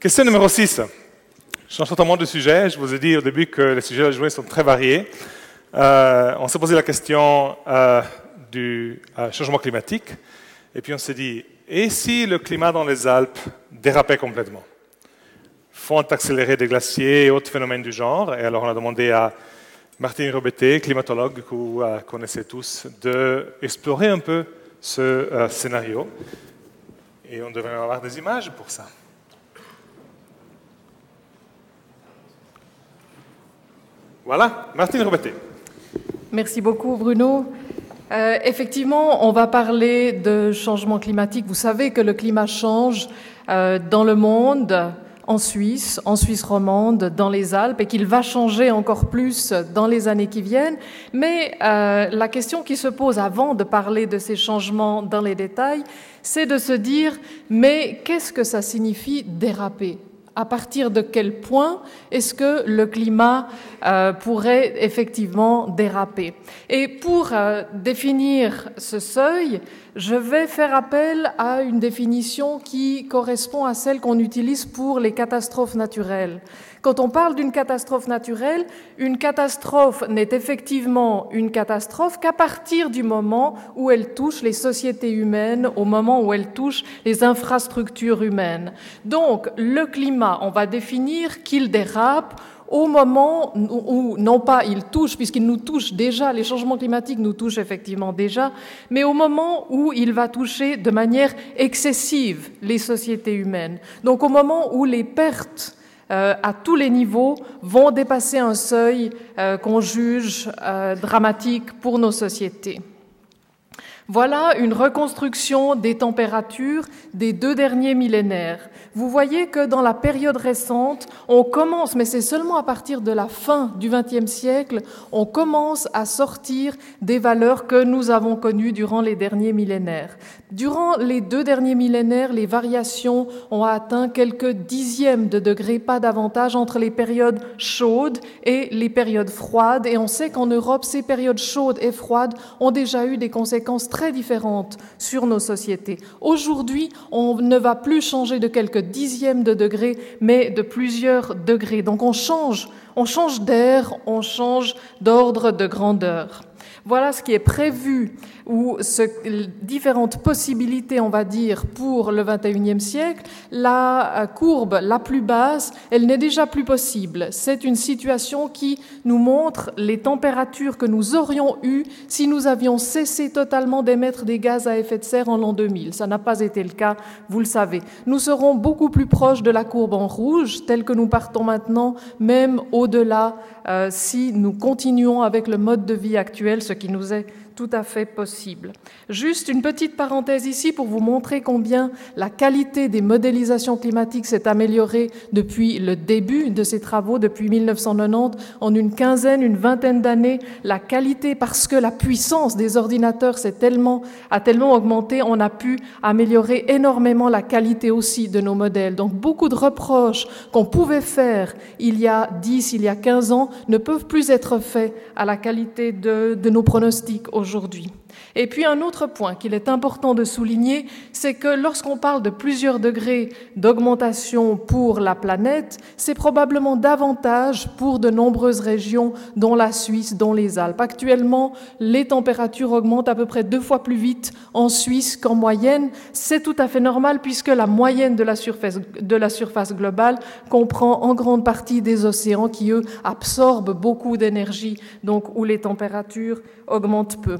Question numéro 6. Je change totalement de sujet. Je vous ai dit au début que les sujets de la journée sont très variés. Euh, on s'est posé la question euh, du euh, changement climatique. Et puis on s'est dit, et si le climat dans les Alpes dérapait complètement? Font accélérer des glaciers et autres phénomènes du genre? Et alors on a demandé à Martine Robeté, climatologue que vous connaissez tous, d'explorer un peu ce scénario. Et on devrait avoir des images pour ça. Voilà, Martine Robeté. Merci beaucoup, Bruno. Euh, effectivement, on va parler de changement climatique. Vous savez que le climat change euh, dans le monde, en Suisse, en Suisse romande, dans les Alpes, et qu'il va changer encore plus dans les années qui viennent. Mais euh, la question qui se pose avant de parler de ces changements dans les détails, c'est de se dire, mais qu'est-ce que ça signifie déraper? À partir de quel point est-ce que le climat euh, pourrait effectivement déraper? Et pour euh, définir ce seuil, je vais faire appel à une définition qui correspond à celle qu'on utilise pour les catastrophes naturelles. Quand on parle d'une catastrophe naturelle, une catastrophe n'est effectivement une catastrophe qu'à partir du moment où elle touche les sociétés humaines, au moment où elle touche les infrastructures humaines. Donc, le climat, on va définir qu'il dérape au moment où, non pas il touche, puisqu'il nous touche déjà, les changements climatiques nous touchent effectivement déjà, mais au moment où il va toucher de manière excessive les sociétés humaines. Donc au moment où les pertes euh, à tous les niveaux vont dépasser un seuil euh, qu'on juge euh, dramatique pour nos sociétés. Voilà une reconstruction des températures des deux derniers millénaires. Vous voyez que dans la période récente, on commence, mais c'est seulement à partir de la fin du XXe siècle, on commence à sortir des valeurs que nous avons connues durant les derniers millénaires. Durant les deux derniers millénaires, les variations ont atteint quelques dixièmes de degrés, pas davantage, entre les périodes chaudes et les périodes froides. Et on sait qu'en Europe, ces périodes chaudes et froides ont déjà eu des conséquences très différentes sur nos sociétés. Aujourd'hui, on ne va plus changer de quelques dixièmes de degrés, mais de plusieurs degrés. Donc on change, on change d'air, on change d'ordre de grandeur. Voilà ce qui est prévu ou différentes possibilités, on va dire, pour le 21e siècle. La euh, courbe la plus basse, elle n'est déjà plus possible. C'est une situation qui nous montre les températures que nous aurions eues si nous avions cessé totalement d'émettre des gaz à effet de serre en l'an 2000. Ça n'a pas été le cas, vous le savez. Nous serons beaucoup plus proches de la courbe en rouge, telle que nous partons maintenant, même au-delà, euh, si nous continuons avec le mode de vie actuel, qui nous est tout à fait possible. Juste une petite parenthèse ici pour vous montrer combien la qualité des modélisations climatiques s'est améliorée depuis le début de ces travaux, depuis 1990. En une quinzaine, une vingtaine d'années, la qualité, parce que la puissance des ordinateurs tellement, a tellement augmenté, on a pu améliorer énormément la qualité aussi de nos modèles. Donc beaucoup de reproches qu'on pouvait faire il y a 10, il y a 15 ans ne peuvent plus être faits à la qualité de, de nos pronostics aujourd'hui. Et puis un autre point qu'il est important de souligner, c'est que lorsqu'on parle de plusieurs degrés d'augmentation pour la planète, c'est probablement davantage pour de nombreuses régions, dont la Suisse, dont les Alpes. Actuellement, les températures augmentent à peu près deux fois plus vite en Suisse qu'en moyenne. C'est tout à fait normal puisque la moyenne de la surface, de la surface globale comprend en grande partie des océans qui, eux, absorbent beaucoup d'énergie, donc où les températures augmentent peu.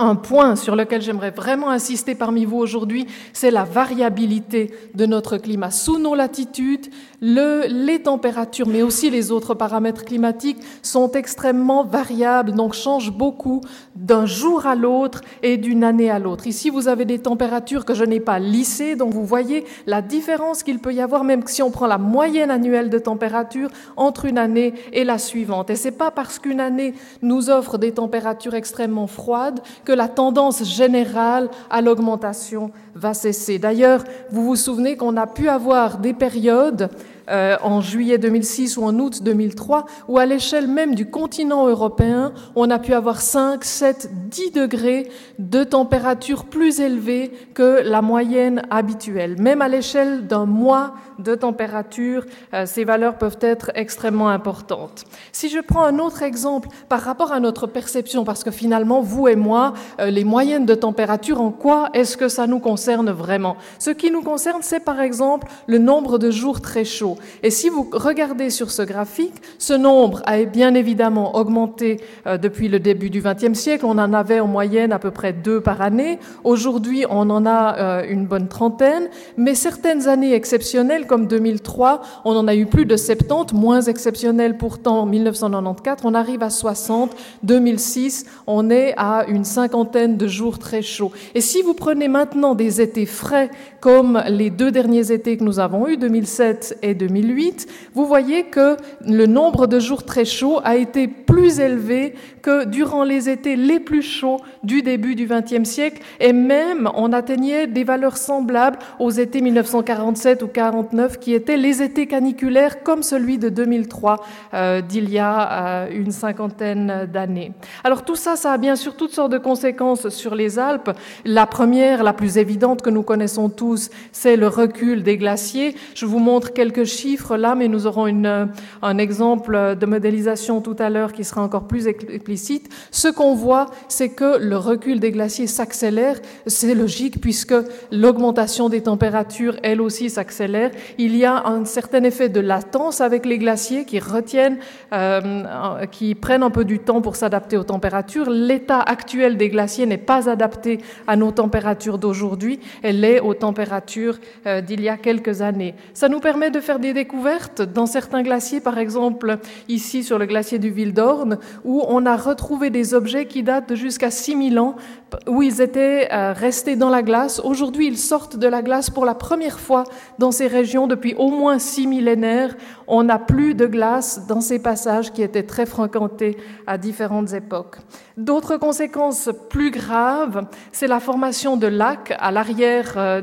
Un point sur lequel j'aimerais vraiment insister parmi vous aujourd'hui, c'est la variabilité de notre climat. Sous nos latitudes, le, les températures, mais aussi les autres paramètres climatiques sont extrêmement variables, donc changent beaucoup d'un jour à l'autre et d'une année à l'autre. Ici, vous avez des températures que je n'ai pas lissées, donc vous voyez la différence qu'il peut y avoir, même si on prend la moyenne annuelle de température entre une année et la suivante. Et c'est pas parce qu'une année nous offre des températures extrêmement froides que la tendance générale à l'augmentation va cesser. D'ailleurs, vous vous souvenez qu'on a pu avoir des périodes euh, en juillet 2006 ou en août 2003, où à l'échelle même du continent européen, on a pu avoir 5, 7, 10 degrés de température plus élevée que la moyenne habituelle. Même à l'échelle d'un mois de température, euh, ces valeurs peuvent être extrêmement importantes. Si je prends un autre exemple par rapport à notre perception, parce que finalement, vous et moi, euh, les moyennes de température, en quoi est-ce que ça nous concerne vraiment? Ce qui nous concerne, c'est par exemple le nombre de jours très chauds. Et si vous regardez sur ce graphique, ce nombre a bien évidemment augmenté euh, depuis le début du XXe siècle. On en avait en moyenne à peu près deux par année. Aujourd'hui, on en a une bonne trentaine. Mais certaines années exceptionnelles, comme 2003, on en a eu plus de 70, moins exceptionnel pourtant en 1994, on arrive à 60, 2006, on est à une cinquantaine de jours très chauds. Et si vous prenez maintenant des étés frais, comme les deux derniers étés que nous avons eus, 2007 et 2008, vous voyez que le nombre de jours très chauds a été plus élevé que durant les étés les plus chauds du début du XXe siècle, et même on atteignait des valeurs semblables aux étés 1947 ou 49, qui étaient les étés caniculaires comme celui de 2003, euh, d'il y a euh, une cinquantaine d'années. Alors tout ça, ça a bien sûr toutes sortes de conséquences sur les Alpes. La première, la plus évidente que nous connaissons tous, c'est le recul des glaciers. Je vous montre quelques chiffres là, mais nous aurons un exemple de modélisation tout à l'heure qui sera encore plus explicite. Ce qu'on voit, c'est que le recul des glaciers s'accélère. C'est logique puisque l'augmentation des températures, elle aussi, s'accélère. Il y a un certain effet de latence avec les glaciers qui retiennent, euh, qui prennent un peu du temps pour s'adapter aux températures. L'état actuel des glaciers n'est pas adapté à nos températures d'aujourd'hui. Elle est aux températures euh, d'il y a quelques années. Ça nous permet de faire des découvertes dans certains glaciers, par exemple ici sur le glacier du Vildorn, où on a retrouvé des objets qui datent de jusqu'à 6000 ans, où ils étaient euh, restés dans la glace. Aujourd'hui, ils sortent de la glace pour la première fois dans ces régions depuis au moins six millénaires. On n'a plus de glace dans ces passages qui étaient très fréquentés à différentes époques. D'autres conséquences plus graves, c'est la formation de lacs euh,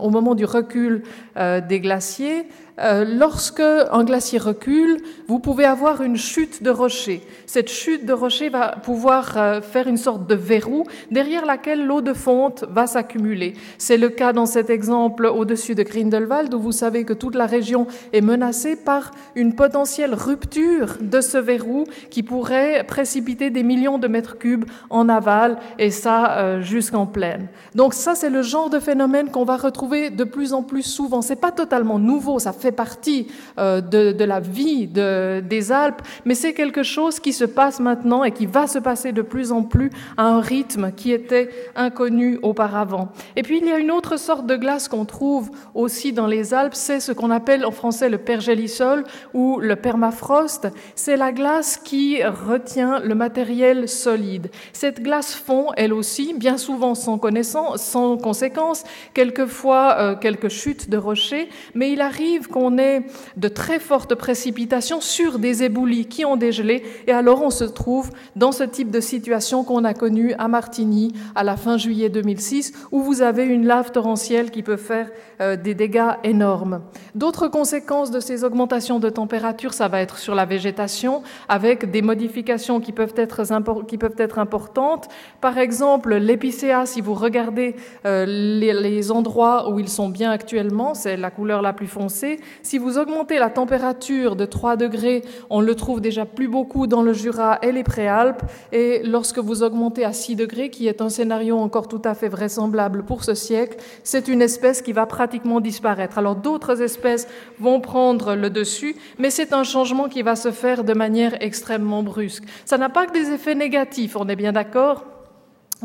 au moment du recul euh, des glaciers. Euh, lorsque un glacier recule, vous pouvez avoir une chute de rocher. Cette chute de rocher va pouvoir euh, faire une sorte de verrou derrière laquelle l'eau de fonte va s'accumuler. C'est le cas dans cet exemple au-dessus de Grindelwald où vous savez que toute la région est menacée par une potentielle rupture de ce verrou qui pourrait précipiter des millions de mètres cubes en aval et ça euh, jusqu'en plaine. Donc ça c'est le genre de phénomène qu'on va retrouver de plus en plus souvent. C'est pas totalement nouveau, ça partie euh, de, la vie des Alpes, mais c'est quelque chose qui se passe maintenant et qui va se passer de plus en plus à un rythme qui était inconnu auparavant. Et puis il y a une autre sorte de glace qu'on trouve aussi dans les Alpes, c'est ce qu'on appelle en français le pergélisol ou le permafrost. C'est la glace qui retient le matériel solide. Cette glace fond, elle aussi, bien souvent sans connaissance, sans conséquence, quelquefois euh, quelques chutes de rochers, mais il arrive qu'on ait de très fortes précipitations sur des éboulis qui ont dégelé, et alors on se trouve dans ce type de situation qu'on a connue à Martigny à la fin juillet 2006, où vous avez une lave torrentielle qui peut faire euh, des dégâts énormes. D'autres conséquences de ces augmentations de température, ça va être sur la végétation, avec des modifications qui peuvent être, qui peuvent être importantes. Par exemple, l'épicéa, si vous regardez euh, les, les endroits où ils sont bien actuellement, c'est la couleur la plus foncée, si vous augmentez la température de 3 degrés, on le trouve déjà plus beaucoup dans le Jura et les Préalpes. Et lorsque vous augmentez à 6 degrés, qui est un scénario encore tout à fait vraisemblable pour ce siècle, c'est une espèce qui va pratiquement disparaître. Alors d'autres espèces vont prendre le dessus, mais c'est un changement qui va se faire de manière extrêmement brusque. Ça n'a pas que des effets négatifs, on est bien d'accord?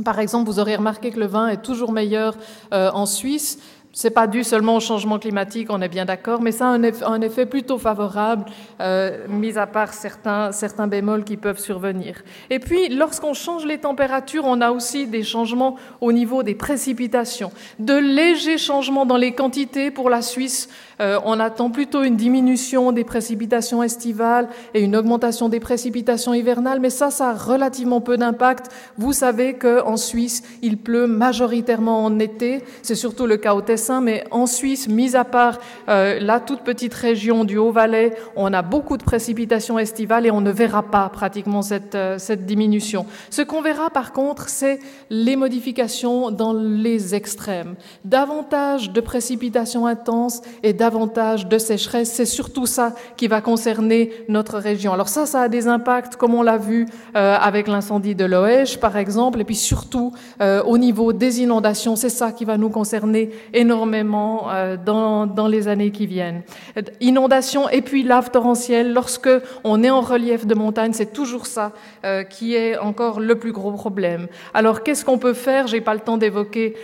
Par exemple, vous aurez remarqué que le vin est toujours meilleur euh, en Suisse. C'est pas dû seulement au changement climatique, on est bien d'accord, mais ça a un effet, plutôt favorable, euh, mis à part certains, certains bémols qui peuvent survenir. Et puis, lorsqu'on change les températures, on a aussi des changements au niveau des précipitations, de légers changements dans les quantités pour la Suisse Euh, on attend plutôt une diminution des précipitations estivales et une augmentation des précipitations hivernales, mais ça, ça a relativement peu d'impact. Vous savez qu'en Suisse, il pleut majoritairement en été. C'est surtout le cas au Tessin, mais en Suisse, mis à part euh, la toute petite région du Haut-Valais, on a beaucoup de précipitations estivales et on ne verra pas pratiquement cette, euh, cette diminution. Ce qu'on verra par contre, c'est les modifications dans les extrêmes. Davantage de précipitations intenses et de sécheresse, c'est surtout ça qui va concerner notre région. Alors ça, ça a des impacts, comme on l'a vu euh, avec l'incendie de Loège, par exemple, et puis surtout euh, au niveau des inondations, c'est ça qui va nous concerner énormément euh, dans, dans les années qui viennent. Inondations et puis lave torrentielle, lorsque on est en relief de montagne, c'est toujours ça qui est encore le plus gros problème. Alors qu'est-ce qu'on peut faire? J'ai pas le temps d'évoquer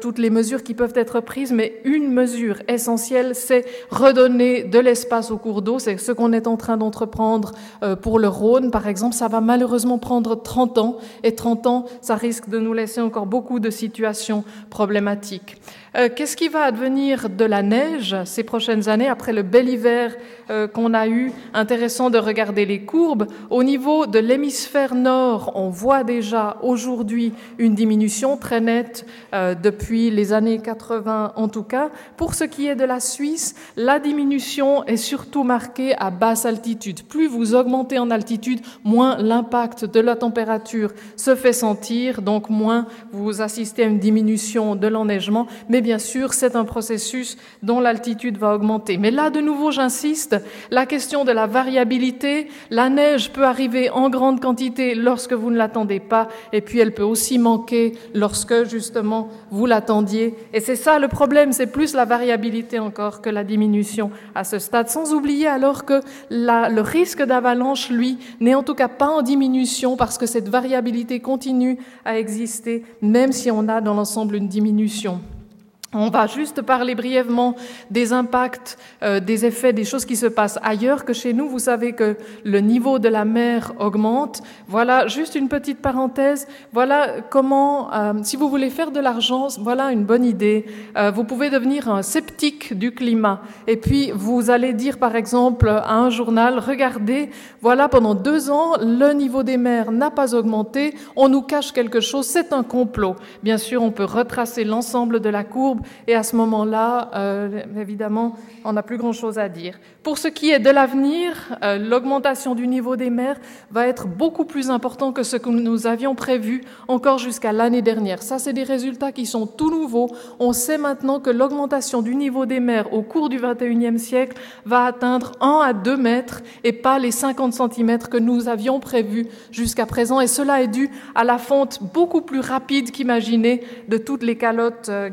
toutes les mesures qui peuvent être prises, mais une mesure essentielle, c'est redonner de l'espace au cours d'eau. C'est ce qu'on est en train d'entreprendre euh, pour le Rhône, par exemple. Ça va malheureusement prendre 30 ans, et 30 ans, ça risque de nous laisser encore beaucoup de situations problématiques. Euh, qu'est-ce qui va advenir de la neige ces prochaines années après le bel hiver euh, qu'on a eu? Intéressant de regarder les courbes. Au niveau de l'hémisphère nord, on voit déjà aujourd'hui une diminution très nette depuis les années 80 en tout cas. Pour ce qui est de la Suisse, la diminution est surtout marquée à basse altitude. Plus vous augmentez en altitude, moins l'impact de la température se fait sentir, donc moins vous assistez à une diminution de l'enneigement. Mais bien sûr, c'est un processus dont l'altitude va augmenter. Mais là, de nouveau, j'insiste, la question de la variabilité, la neige peut arriver en grande quantité lorsque vous ne l'attendez pas, et puis elle peut aussi manquer lorsque, justement, vous l'attendiez. Et c'est ça le problème, c'est plus la variabilité encore que la diminution à ce stade, sans oublier alors que le risque d'avalanche, lui, n'est en tout cas pas en diminution parce que cette variabilité continue à exister, même si on a dans l'ensemble une diminution. On va juste parler brièvement des impacts, euh, des effets, des choses qui se passent ailleurs que chez nous. Vous savez que le niveau de la mer augmente. Voilà, juste une petite parenthèse. Voilà comment, euh, si vous voulez faire de l'argent, voilà une bonne idée. Euh, vous pouvez devenir un sceptique du climat. Et puis, vous allez dire, par exemple, à un journal, regardez, voilà, pendant deux ans, le niveau des mers n'a pas augmenté. On nous cache quelque chose. C'est un complot. Bien sûr, on peut retracer l'ensemble de la courbe et à ce moment-là, euh, évidemment, on n'a plus grand-chose à dire. Pour ce qui est de l'avenir, euh, l'augmentation du niveau des mers va être beaucoup plus important que ce que nous avions prévu encore jusqu'à l'année dernière. Ça, c'est des résultats qui sont tout nouveaux. On sait maintenant que l'augmentation du niveau des mers au cours du 21e siècle va atteindre 1 à 2 mètres et pas les 50 cm que nous avions prévus jusqu'à présent. Et cela est dû à la fonte beaucoup plus rapide qu'imaginé de toutes les calottes euh,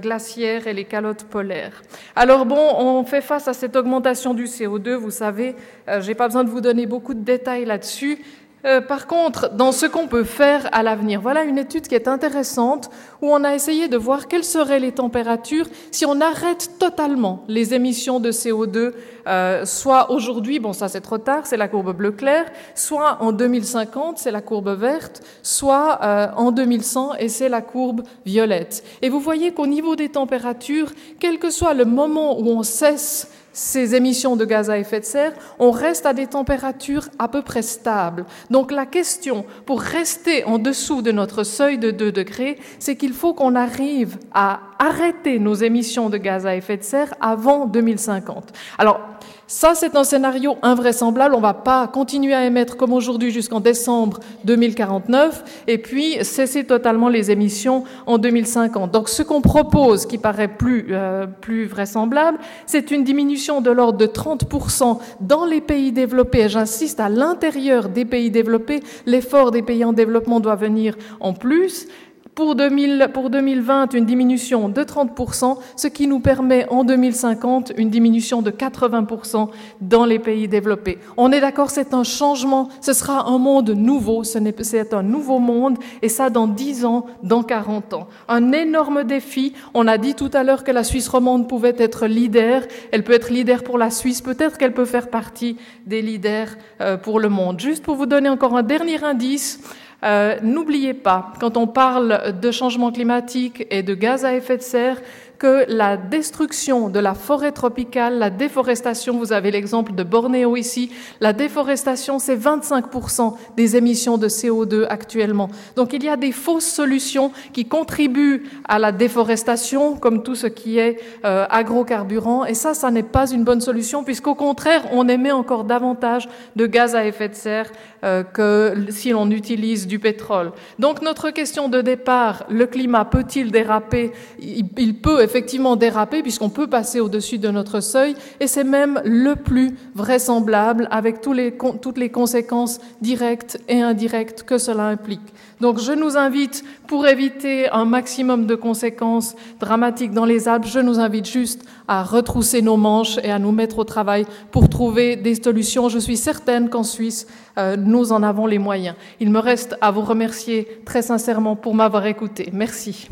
et les calottes polaires. Alors bon, on fait face à cette augmentation du CO2, vous savez, euh, je n'ai pas besoin de vous donner beaucoup de détails là-dessus. Euh, par contre, dans ce qu'on peut faire à l'avenir, voilà une étude qui est intéressante où on a essayé de voir quelles seraient les températures si on arrête totalement les émissions de CO2, euh, soit aujourd'hui, bon ça c'est trop tard, c'est la courbe bleu clair, soit en 2050, c'est la courbe verte, soit euh, en 2100 et c'est la courbe violette. Et vous voyez qu'au niveau des températures, quel que soit le moment où on cesse ces émissions de gaz à effet de serre, on reste à des températures à peu près stables. Donc la question pour rester en dessous de notre seuil de 2 degrés, c'est qu'il faut qu'on arrive à arrêter nos émissions de gaz à effet de serre avant 2050. Alors, ça, c'est un scénario invraisemblable. On ne va pas continuer à émettre comme aujourd'hui jusqu'en décembre 2049 et puis cesser totalement les émissions en 2050. Donc, ce qu'on propose, qui paraît plus, euh, plus vraisemblable, c'est une diminution de l'ordre de 30% dans les pays développés. J'insiste, à l'intérieur des pays développés, l'effort des pays en développement doit venir en plus. Pour, 2000, pour 2020, une diminution de 30%, ce qui nous permet en 2050 une diminution de 80% dans les pays développés. On est d'accord, c'est un changement, ce sera un monde nouveau, c'est un nouveau monde, et ça dans 10 ans, dans 40 ans. Un énorme défi. On a dit tout à l'heure que la Suisse romande pouvait être leader, elle peut être leader pour la Suisse, peut-être qu'elle peut faire partie des leaders euh, pour le monde. Juste pour vous donner encore un dernier indice, euh, n'oubliez pas, quand on parle de changement climatique et de gaz à effet de serre, que la destruction de la forêt tropicale, la déforestation, vous avez l'exemple de Bornéo ici, la déforestation, c'est 25% des émissions de CO2 actuellement. Donc il y a des fausses solutions qui contribuent à la déforestation, comme tout ce qui est euh, agrocarburant, et ça, ça n'est pas une bonne solution, puisqu'au contraire, on émet encore davantage de gaz à effet de serre euh, que si l'on utilise du pétrole. Donc notre question de départ, le climat peut-il déraper? Il, peut effectivement déraper puisqu'on peut passer au-dessus de notre seuil et c'est même le plus vraisemblable avec toutes les conséquences directes et indirectes que cela implique. Donc je nous invite, pour éviter un maximum de conséquences dramatiques dans les Alpes, je nous invite juste à retrousser nos manches et à nous mettre au travail pour trouver des solutions. Je suis certaine qu'en Suisse, euh, nous en avons les moyens. Il me reste à vous remercier très sincèrement pour m'avoir écouté. Merci.